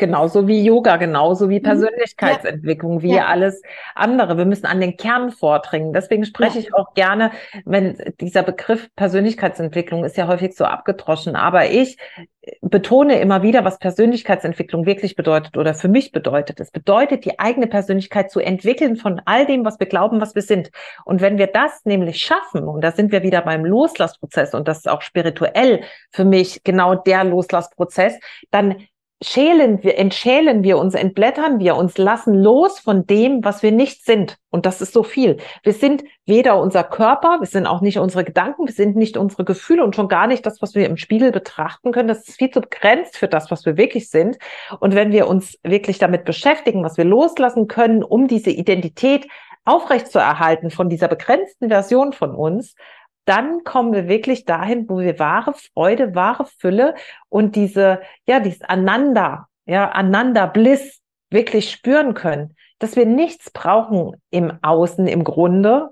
Genauso wie Yoga, genauso wie mhm. Persönlichkeitsentwicklung, wie ja. alles andere. Wir müssen an den Kern vordringen. Deswegen spreche ja. ich auch gerne, wenn dieser Begriff Persönlichkeitsentwicklung ist ja häufig so abgedroschen. Aber ich betone immer wieder, was Persönlichkeitsentwicklung wirklich bedeutet oder für mich bedeutet. Es bedeutet, die eigene Persönlichkeit zu entwickeln von all dem, was wir glauben, was wir sind. Und wenn wir das nämlich schaffen, und da sind wir wieder beim Loslassprozess, und das ist auch spirituell für mich genau der Loslassprozess, dann schälen wir, entschälen wir uns, entblättern wir uns, lassen los von dem, was wir nicht sind. Und das ist so viel. Wir sind weder unser Körper, wir sind auch nicht unsere Gedanken, wir sind nicht unsere Gefühle und schon gar nicht das, was wir im Spiegel betrachten können. Das ist viel zu begrenzt für das, was wir wirklich sind. Und wenn wir uns wirklich damit beschäftigen, was wir loslassen können, um diese Identität aufrechtzuerhalten von dieser begrenzten Version von uns, dann kommen wir wirklich dahin, wo wir wahre Freude, wahre Fülle und diese, ja, dieses Ananda, ja, Ananda Bliss wirklich spüren können, dass wir nichts brauchen im Außen, im Grunde,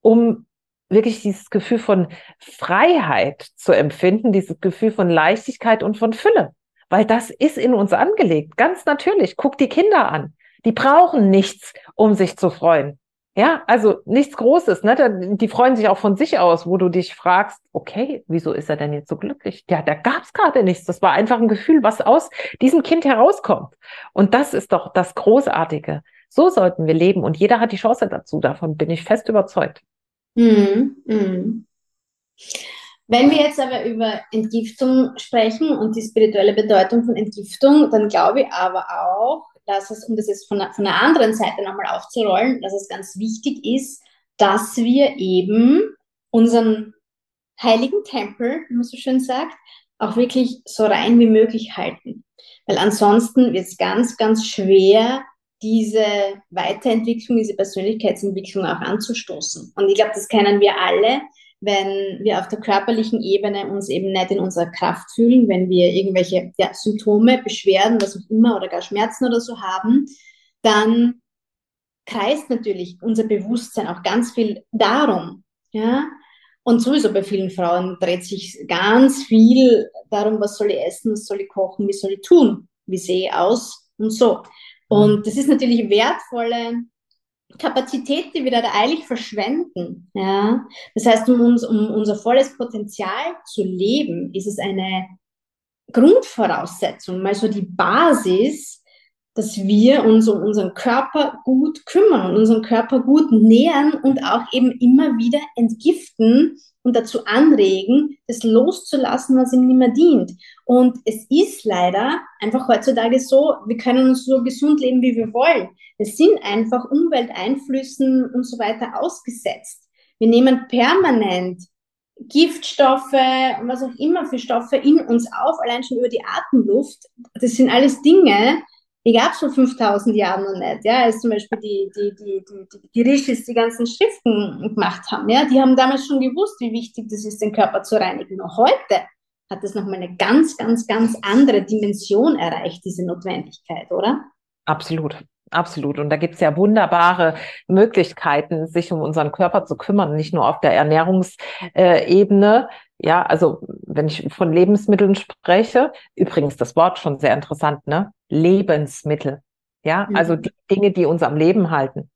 um wirklich dieses Gefühl von Freiheit zu empfinden, dieses Gefühl von Leichtigkeit und von Fülle. Weil das ist in uns angelegt, ganz natürlich. Guck die Kinder an. Die brauchen nichts, um sich zu freuen. Ja, also nichts Großes, ne? Die freuen sich auch von sich aus, wo du dich fragst, okay, wieso ist er denn jetzt so glücklich? Ja, da gab's gerade nichts. Das war einfach ein Gefühl, was aus diesem Kind herauskommt. Und das ist doch das Großartige. So sollten wir leben und jeder hat die Chance dazu. Davon bin ich fest überzeugt. Mhm. Mhm. Wenn wir jetzt aber über Entgiftung sprechen und die spirituelle Bedeutung von Entgiftung, dann glaube ich aber auch, dass es, um das jetzt von, von der anderen Seite nochmal aufzurollen, dass es ganz wichtig ist, dass wir eben unseren heiligen Tempel, wie man so schön sagt, auch wirklich so rein wie möglich halten. Weil ansonsten wird es ganz, ganz schwer, diese Weiterentwicklung, diese Persönlichkeitsentwicklung auch anzustoßen. Und ich glaube, das kennen wir alle, wenn wir auf der körperlichen Ebene uns eben nicht in unserer Kraft fühlen, wenn wir irgendwelche ja, Symptome, Beschwerden, was auch immer oder gar Schmerzen oder so haben, dann kreist natürlich unser Bewusstsein auch ganz viel darum. Ja? Und sowieso bei vielen Frauen dreht sich ganz viel darum, was soll ich essen, was soll ich kochen, wie soll ich tun, wie sehe ich aus und so. Und mhm. das ist natürlich wertvolle Kapazität, die wir da eilig verschwenden. Ja? Das heißt, um, uns, um unser volles Potenzial zu leben, ist es eine Grundvoraussetzung, mal so die Basis, dass wir uns um unseren Körper gut kümmern unseren Körper gut nähern und auch eben immer wieder entgiften und dazu anregen, das loszulassen, was ihm nicht mehr dient. Und es ist leider einfach heutzutage so, wir können uns so gesund leben, wie wir wollen. Wir sind einfach Umwelteinflüssen und so weiter ausgesetzt. Wir nehmen permanent Giftstoffe und was auch immer für Stoffe in uns auf, allein schon über die Atemluft. Das sind alles Dinge, die gab es vor 5000 Jahren noch nicht. Ja, als zum Beispiel die, die, die, die, die Rishis die ganzen Schriften gemacht haben. Ja, die haben damals schon gewusst, wie wichtig das ist, den Körper zu reinigen. Noch heute hat das nochmal eine ganz, ganz, ganz andere Dimension erreicht, diese Notwendigkeit, oder? Absolut. Absolut. Und da gibt es ja wunderbare Möglichkeiten, sich um unseren Körper zu kümmern, nicht nur auf der Ernährungsebene. Ja, also wenn ich von Lebensmitteln spreche, übrigens das Wort schon sehr interessant, ne? Lebensmittel. Ja, mhm. also die Dinge, die uns am Leben halten.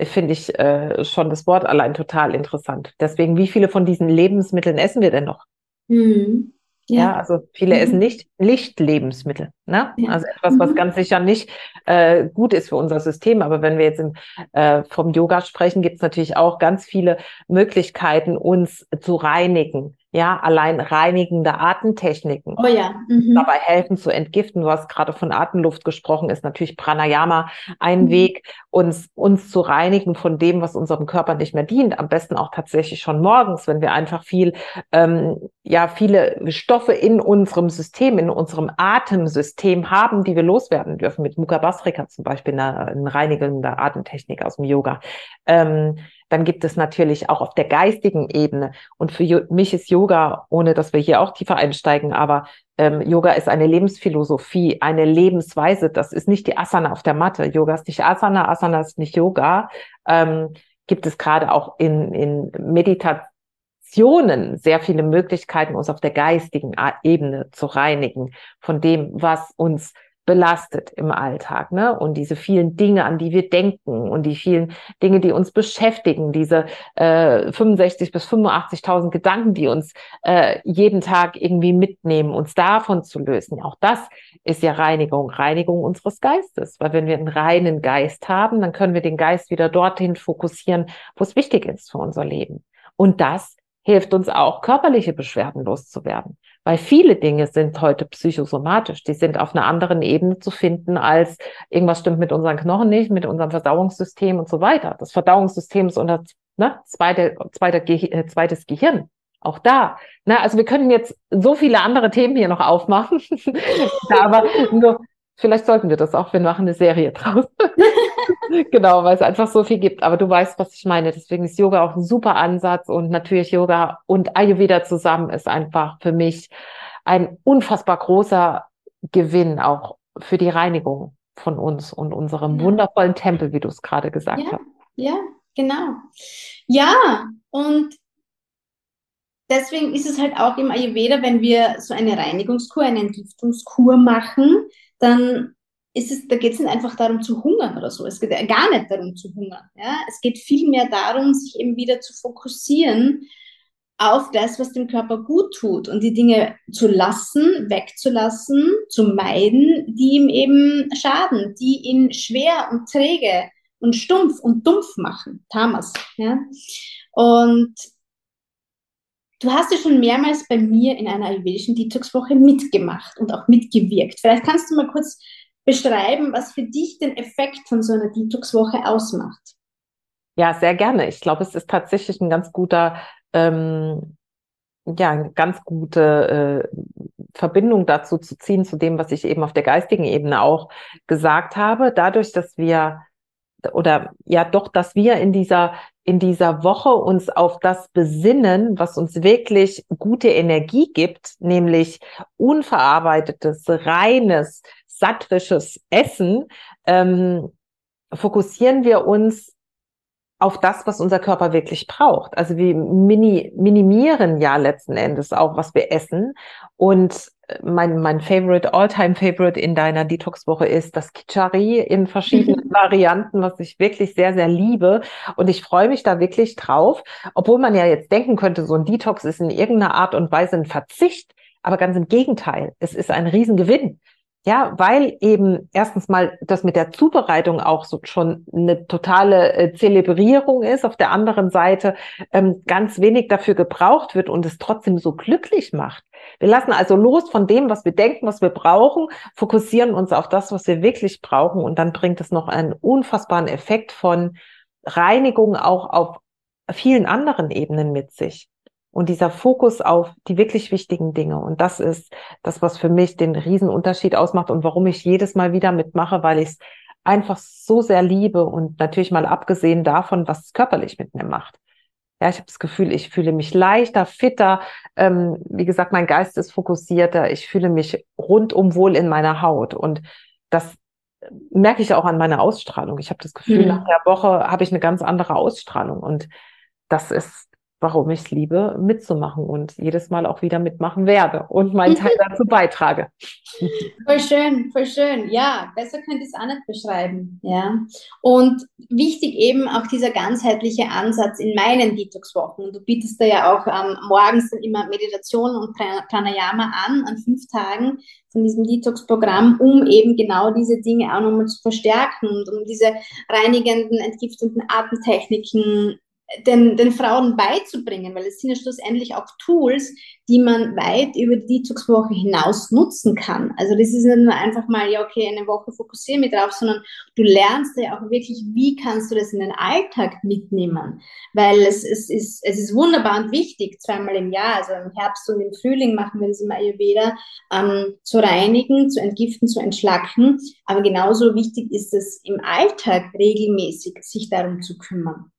Finde ich äh, schon das Wort allein total interessant. Deswegen, wie viele von diesen Lebensmitteln essen wir denn noch? Mhm. Ja. ja. also viele mhm. essen nicht Lichtlebensmittel. Ne? Ja. Also etwas, was mhm. ganz sicher nicht äh, gut ist für unser System. Aber wenn wir jetzt im, äh, vom Yoga sprechen, gibt es natürlich auch ganz viele Möglichkeiten, uns zu reinigen. Ja, allein reinigende Atemtechniken. Oh ja. Mhm. Dabei helfen zu entgiften. Du hast gerade von Atemluft gesprochen, ist natürlich Pranayama ein mhm. Weg, uns, uns zu reinigen von dem, was unserem Körper nicht mehr dient. Am besten auch tatsächlich schon morgens, wenn wir einfach viel, ähm, ja, viele Stoffe in unserem System, in unserem Atemsystem haben, die wir loswerden dürfen. Mit Mukha Basrika zum Beispiel, eine, eine reinigende Atemtechnik aus dem Yoga. Ähm, dann gibt es natürlich auch auf der geistigen Ebene. Und für mich ist Yoga, ohne dass wir hier auch tiefer einsteigen, aber ähm, Yoga ist eine Lebensphilosophie, eine Lebensweise. Das ist nicht die Asana auf der Matte. Yoga ist nicht Asana, Asana ist nicht Yoga. Ähm, gibt es gerade auch in, in Meditationen sehr viele Möglichkeiten, uns auf der geistigen Ebene zu reinigen von dem, was uns belastet im Alltag, ne? Und diese vielen Dinge, an die wir denken und die vielen Dinge, die uns beschäftigen, diese äh, 65 bis 85.000 Gedanken, die uns äh, jeden Tag irgendwie mitnehmen, uns davon zu lösen. Auch das ist ja Reinigung, Reinigung unseres Geistes, weil wenn wir einen reinen Geist haben, dann können wir den Geist wieder dorthin fokussieren, wo es wichtig ist für unser Leben. Und das hilft uns auch, körperliche Beschwerden loszuwerden. Weil viele Dinge sind heute psychosomatisch. Die sind auf einer anderen Ebene zu finden als irgendwas stimmt mit unseren Knochen nicht, mit unserem Verdauungssystem und so weiter. Das Verdauungssystem ist unser ne, zweite, zweite Ge äh, zweites Gehirn. Auch da. Ne, also wir können jetzt so viele andere Themen hier noch aufmachen. <laughs> aber nur, vielleicht sollten wir das auch. Wir machen eine Serie draus. <laughs> genau, weil es einfach so viel gibt. Aber du weißt, was ich meine. Deswegen ist Yoga auch ein super Ansatz und natürlich Yoga und Ayurveda zusammen ist einfach für mich ein unfassbar großer Gewinn auch für die Reinigung von uns und unserem ja. wundervollen Tempel, wie du es gerade gesagt ja, hast. Ja, genau. Ja, und deswegen ist es halt auch im Ayurveda, wenn wir so eine Reinigungskur, eine Entgiftungskur machen, dann ist es, da geht es nicht einfach darum zu hungern oder so. Es geht gar nicht darum zu hungern. Ja? Es geht vielmehr darum, sich eben wieder zu fokussieren auf das, was dem Körper gut tut und die Dinge zu lassen, wegzulassen, zu meiden, die ihm eben schaden, die ihn schwer und träge und stumpf und dumpf machen. Tamas. Ja? Und Du hast ja schon mehrmals bei mir in einer ayurvedischen Detox-Woche mitgemacht und auch mitgewirkt. Vielleicht kannst du mal kurz beschreiben, was für dich den Effekt von so einer Detox-Woche ausmacht? Ja, sehr gerne. Ich glaube, es ist tatsächlich ein ganz guter, ähm, ja, eine ganz gute äh, Verbindung dazu zu ziehen, zu dem, was ich eben auf der geistigen Ebene auch gesagt habe. Dadurch, dass wir oder ja doch, dass wir in dieser in dieser Woche uns auf das besinnen, was uns wirklich gute Energie gibt, nämlich unverarbeitetes, reines, sattrisches Essen, ähm, fokussieren wir uns auf das, was unser Körper wirklich braucht. Also wir mini, minimieren ja letzten Endes auch, was wir essen. Und mein, mein Favorite, All-Time Favorite in deiner Detox-Woche ist das Kichari in verschiedenen <laughs> Varianten, was ich wirklich sehr, sehr liebe. Und ich freue mich da wirklich drauf. Obwohl man ja jetzt denken könnte, so ein Detox ist in irgendeiner Art und Weise ein Verzicht. Aber ganz im Gegenteil. Es ist ein Riesengewinn. Ja, weil eben erstens mal das mit der Zubereitung auch so schon eine totale äh, Zelebrierung ist, auf der anderen Seite ähm, ganz wenig dafür gebraucht wird und es trotzdem so glücklich macht. Wir lassen also los von dem, was wir denken, was wir brauchen, fokussieren uns auf das, was wir wirklich brauchen und dann bringt es noch einen unfassbaren Effekt von Reinigung auch auf vielen anderen Ebenen mit sich und dieser Fokus auf die wirklich wichtigen Dinge. Und das ist das, was für mich den Riesenunterschied ausmacht und warum ich jedes Mal wieder mitmache, weil ich es einfach so sehr liebe und natürlich mal abgesehen davon, was es körperlich mit mir macht. Ja, ich habe das Gefühl, ich fühle mich leichter, fitter. Ähm, wie gesagt, mein Geist ist fokussierter. Ich fühle mich rundum wohl in meiner Haut. Und das merke ich auch an meiner Ausstrahlung. Ich habe das Gefühl, mhm. nach der Woche habe ich eine ganz andere Ausstrahlung. Und das ist warum ich es liebe, mitzumachen und jedes Mal auch wieder mitmachen werde und meinen Teil <laughs> dazu beitrage. Voll schön, voll schön. Ja, besser könnte ich es auch nicht beschreiben. Ja. Und wichtig eben auch dieser ganzheitliche Ansatz in meinen Detox-Wochen. Du bietest da ja auch ähm, morgens dann immer Meditation und Pranayama an, an fünf Tagen von diesem Detox-Programm, um eben genau diese Dinge auch nochmal zu verstärken und um diese reinigenden, entgiftenden Atemtechniken den, den Frauen beizubringen, weil es sind ja schlussendlich auch Tools, die man weit über die Detox-Woche hinaus nutzen kann. Also das ist nicht nur einfach mal, ja, okay, eine Woche fokussieren wir drauf, sondern du lernst ja auch wirklich, wie kannst du das in den Alltag mitnehmen. Weil es, es, ist, es ist wunderbar und wichtig, zweimal im Jahr, also im Herbst und im Frühling machen wir das im Ayurveda, ähm, zu reinigen, zu entgiften, zu entschlacken. Aber genauso wichtig ist es im Alltag regelmäßig, sich darum zu kümmern.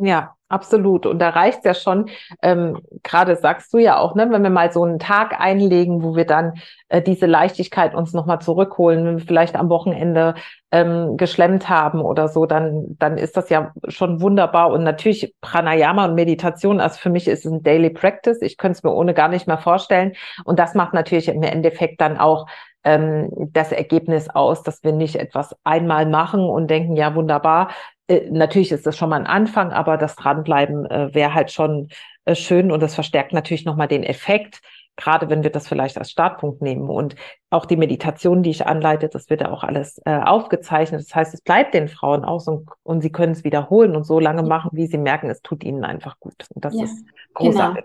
Ja, absolut. Und da reicht ja schon, ähm, gerade sagst du ja auch, ne, wenn wir mal so einen Tag einlegen, wo wir dann äh, diese Leichtigkeit uns nochmal zurückholen, wenn wir vielleicht am Wochenende ähm, geschlemmt haben oder so, dann, dann ist das ja schon wunderbar. Und natürlich Pranayama und Meditation, also für mich ist es ein Daily Practice. Ich könnte es mir ohne gar nicht mehr vorstellen. Und das macht natürlich im Endeffekt dann auch ähm, das Ergebnis aus, dass wir nicht etwas einmal machen und denken, ja, wunderbar, äh, natürlich ist das schon mal ein Anfang, aber das Dranbleiben äh, wäre halt schon äh, schön und das verstärkt natürlich nochmal den Effekt, gerade wenn wir das vielleicht als Startpunkt nehmen. Und auch die Meditation, die ich anleite, das wird ja auch alles äh, aufgezeichnet. Das heißt, es bleibt den Frauen aus und, und sie können es wiederholen und so lange machen, wie sie merken, es tut ihnen einfach gut. Und das ja, ist großartig.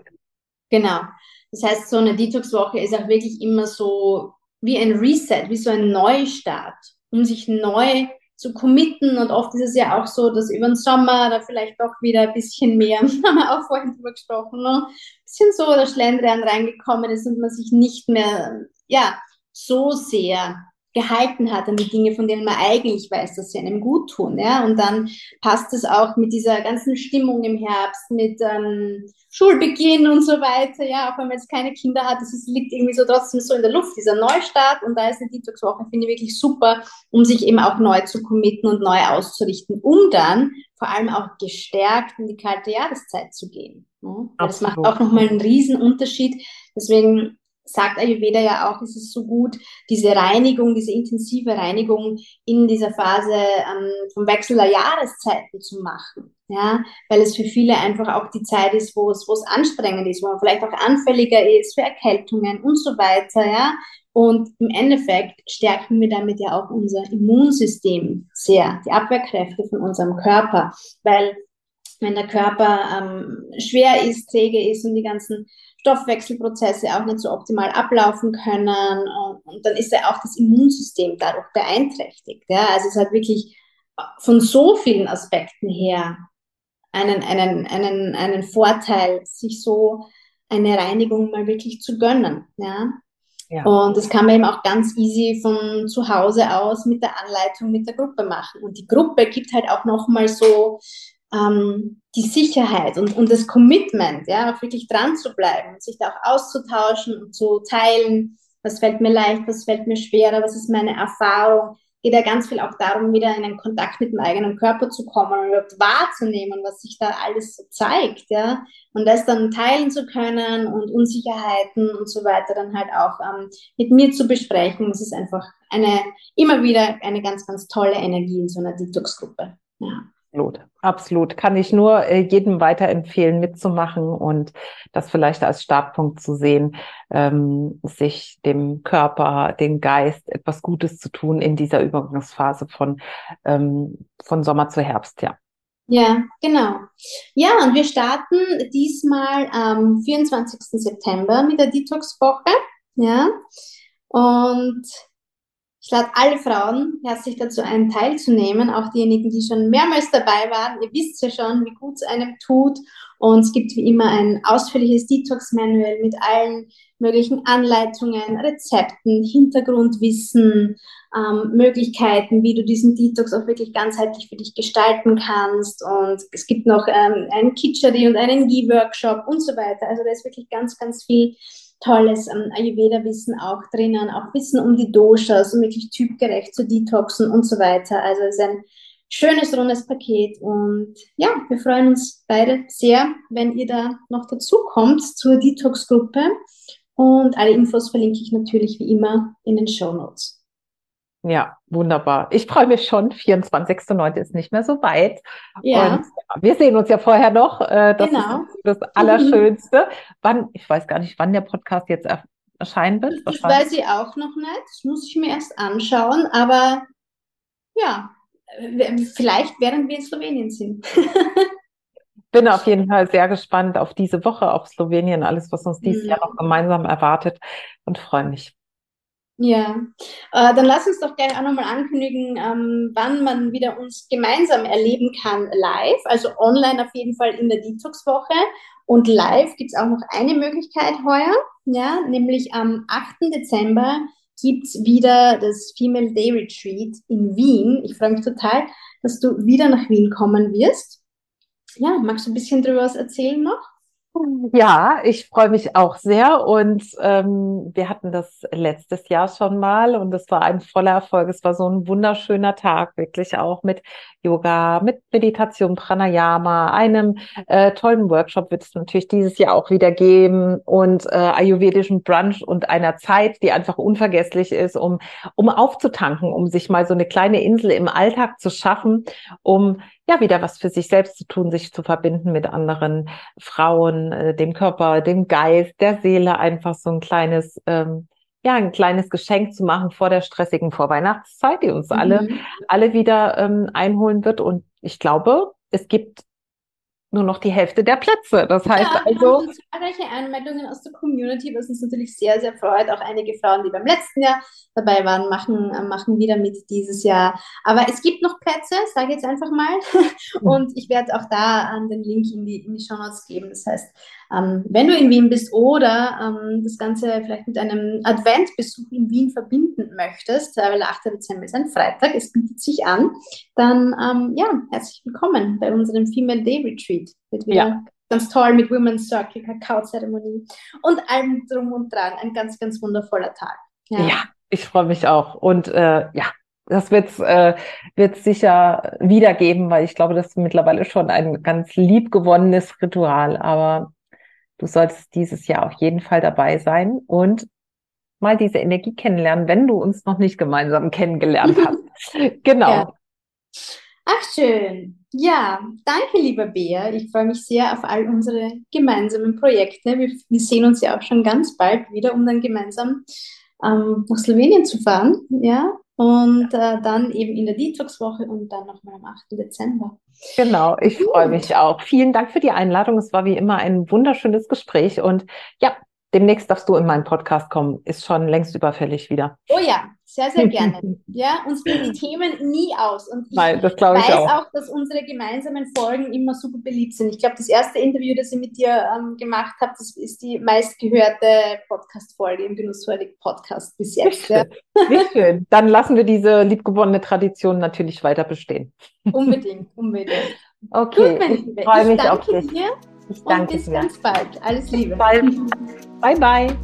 Genau. genau. Das heißt, so eine Detox-Woche ist auch wirklich immer so wie ein Reset, wie so ein Neustart, um sich neu zu committen. Und oft ist es ja auch so, dass über den Sommer da vielleicht doch wieder ein bisschen mehr, <laughs> haben wir auch vorhin drüber gesprochen, ne? ein bisschen so der Schlendrian reingekommen ist und man sich nicht mehr, ja, so sehr gehalten hat an die Dinge, von denen man eigentlich weiß, dass sie einem gut tun. Ja? Und dann passt es auch mit dieser ganzen Stimmung im Herbst, mit ähm, Schulbeginn und so weiter. Ja, auch wenn man jetzt keine Kinder hat, ist, liegt irgendwie so trotzdem so in der Luft, dieser Neustart. Und da ist eine Detox-Woche, finde ich, wirklich super, um sich eben auch neu zu committen und neu auszurichten, um dann vor allem auch gestärkt in die kalte Jahreszeit zu gehen. Ja? Das macht auch nochmal einen riesen Unterschied. Deswegen sagt Ayurveda ja auch, es ist so gut, diese Reinigung, diese intensive Reinigung in dieser Phase ähm, vom Wechsel der Jahreszeiten zu machen. Ja, weil es für viele einfach auch die Zeit ist, wo es, wo es anstrengend ist, wo man vielleicht auch anfälliger ist für Erkältungen und so weiter, ja. Und im Endeffekt stärken wir damit ja auch unser Immunsystem sehr, die Abwehrkräfte von unserem Körper, weil wenn der Körper ähm, schwer ist, träge ist und die ganzen Stoffwechselprozesse auch nicht so optimal ablaufen können. Und, und dann ist ja auch das Immunsystem dadurch beeinträchtigt. Ja? Also es hat wirklich von so vielen Aspekten her einen, einen, einen, einen Vorteil, sich so eine Reinigung mal wirklich zu gönnen. Ja? ja? Und das kann man eben auch ganz easy von zu Hause aus mit der Anleitung mit der Gruppe machen. Und die Gruppe gibt halt auch nochmal so ähm, die Sicherheit und, und das Commitment, ja, auch wirklich dran zu bleiben, sich da auch auszutauschen und zu teilen, was fällt mir leicht, was fällt mir schwerer, was ist meine Erfahrung. Geht ja ganz viel auch darum, wieder in einen Kontakt mit dem eigenen Körper zu kommen und überhaupt wahrzunehmen, was sich da alles so zeigt, ja. Und das dann teilen zu können und Unsicherheiten und so weiter dann halt auch ähm, mit mir zu besprechen. Das ist einfach eine, immer wieder eine ganz, ganz tolle Energie in so einer Detox-Gruppe. Ja. Absolut, absolut. Kann ich nur äh, jedem weiterempfehlen, mitzumachen und das vielleicht als Startpunkt zu sehen, ähm, sich dem Körper, dem Geist etwas Gutes zu tun in dieser Übergangsphase von, ähm, von Sommer zu Herbst, ja. Ja, genau. Ja, und wir starten diesmal am 24. September mit der Detox-Woche. Ja, und ich lade alle Frauen herzlich dazu ein, teilzunehmen, auch diejenigen, die schon mehrmals dabei waren. Ihr wisst ja schon, wie gut es einem tut. Und es gibt wie immer ein ausführliches Detox-Manual mit allen möglichen Anleitungen, Rezepten, Hintergrundwissen, ähm, Möglichkeiten, wie du diesen Detox auch wirklich ganzheitlich für dich gestalten kannst. Und es gibt noch ähm, einen Kitchery und einen Ghee-Workshop und so weiter. Also da ist wirklich ganz, ganz viel tolles Ayurveda-Wissen auch drinnen, auch Wissen um die Doshas, um wirklich typgerecht zu detoxen und so weiter. Also es ist ein schönes, rundes Paket und ja, wir freuen uns beide sehr, wenn ihr da noch dazu kommt zur Detox-Gruppe und alle Infos verlinke ich natürlich wie immer in den Show Notes. Ja, wunderbar. Ich freue mich schon. 24.09. ist nicht mehr so weit. Ja. Und wir sehen uns ja vorher noch. Äh, das genau. ist das <laughs> Allerschönste. Wann, ich weiß gar nicht, wann der Podcast jetzt erscheinen wird. Das weiß ich auch noch nicht. Das muss ich mir erst anschauen. Aber ja, vielleicht während wir in Slowenien sind. <laughs> bin auf jeden Fall sehr gespannt auf diese Woche, auf Slowenien, alles, was uns dieses mhm. Jahr noch gemeinsam erwartet und freue mich. Ja, äh, dann lass uns doch gerne auch nochmal ankündigen, ähm, wann man wieder uns gemeinsam erleben kann live, also online auf jeden Fall in der Detox-Woche und live gibt es auch noch eine Möglichkeit heuer, ja, nämlich am 8. Dezember gibt es wieder das Female Day Retreat in Wien. Ich freue mich total, dass du wieder nach Wien kommen wirst. Ja, magst du ein bisschen darüber was erzählen noch? Ja, ich freue mich auch sehr und ähm, wir hatten das letztes Jahr schon mal und es war ein voller Erfolg. Es war so ein wunderschöner Tag, wirklich auch mit Yoga, mit Meditation, Pranayama, einem äh, tollen Workshop wird es natürlich dieses Jahr auch wieder geben und äh, ayurvedischen Brunch und einer Zeit, die einfach unvergesslich ist, um um aufzutanken, um sich mal so eine kleine Insel im Alltag zu schaffen, um ja wieder was für sich selbst zu tun, sich zu verbinden mit anderen Frauen, äh, dem Körper, dem Geist, der Seele, einfach so ein kleines, ähm, ja, ein kleines Geschenk zu machen vor der stressigen Vorweihnachtszeit, die uns mhm. alle, alle wieder ähm, einholen wird. Und ich glaube, es gibt nur noch die Hälfte der Plätze. Das heißt ja, also. Zahlreiche Anmeldungen aus der Community, was uns natürlich sehr, sehr freut. Auch einige Frauen, die beim letzten Jahr dabei waren, machen, machen wieder mit dieses Jahr. Aber es gibt noch Plätze, sage ich jetzt einfach mal. <laughs> Und ich werde auch da den Link in die, in die Show Notes geben. Das heißt, ähm, wenn du in Wien bist oder ähm, das Ganze vielleicht mit einem Adventbesuch in Wien verbinden möchtest, weil der 8. Dezember ist ein Freitag, es bietet sich an, dann ähm, ja, herzlich willkommen bei unserem Female Day Retreat. Wird wieder ja. ganz toll mit Women's Circle, Kakao-Zeremonie und allem drum und dran. Ein ganz, ganz wundervoller Tag. Ja, ja ich freue mich auch. Und äh, ja, das wird es äh, wird's sicher wiedergeben, weil ich glaube, das ist mittlerweile schon ein ganz liebgewonnenes Ritual. Aber du solltest dieses Jahr auf jeden Fall dabei sein und mal diese Energie kennenlernen, wenn du uns noch nicht gemeinsam kennengelernt hast. <laughs> genau. Ja. Ach schön. Ja, danke, lieber Bea. Ich freue mich sehr auf all unsere gemeinsamen Projekte. Wir, wir sehen uns ja auch schon ganz bald wieder, um dann gemeinsam ähm, nach Slowenien zu fahren. Ja, und äh, dann eben in der Detox-Woche und dann nochmal am 8. Dezember. Genau, ich freue mich auch. Vielen Dank für die Einladung. Es war wie immer ein wunderschönes Gespräch und ja, demnächst darfst du in meinen Podcast kommen. Ist schon längst überfällig wieder. Oh ja, sehr, sehr gerne. <laughs> Ja, uns gehen die Themen nie aus. Und ich Nein, das weiß auch. auch. dass unsere gemeinsamen Folgen immer super beliebt sind. Ich glaube, das erste Interview, das ich mit dir ähm, gemacht habe, das ist die meistgehörte Podcast-Folge im Genussfreudig Podcast bis jetzt. Ja. Wie schön. Dann lassen wir diese liebgewonnene Tradition natürlich weiter bestehen. Unbedingt, unbedingt. <laughs> Okay, Gut, ich freue mich auf dich. Dir. Ich danke und bis dir. ganz bald. Alles Liebe. Bis bald. <laughs> Bye bye.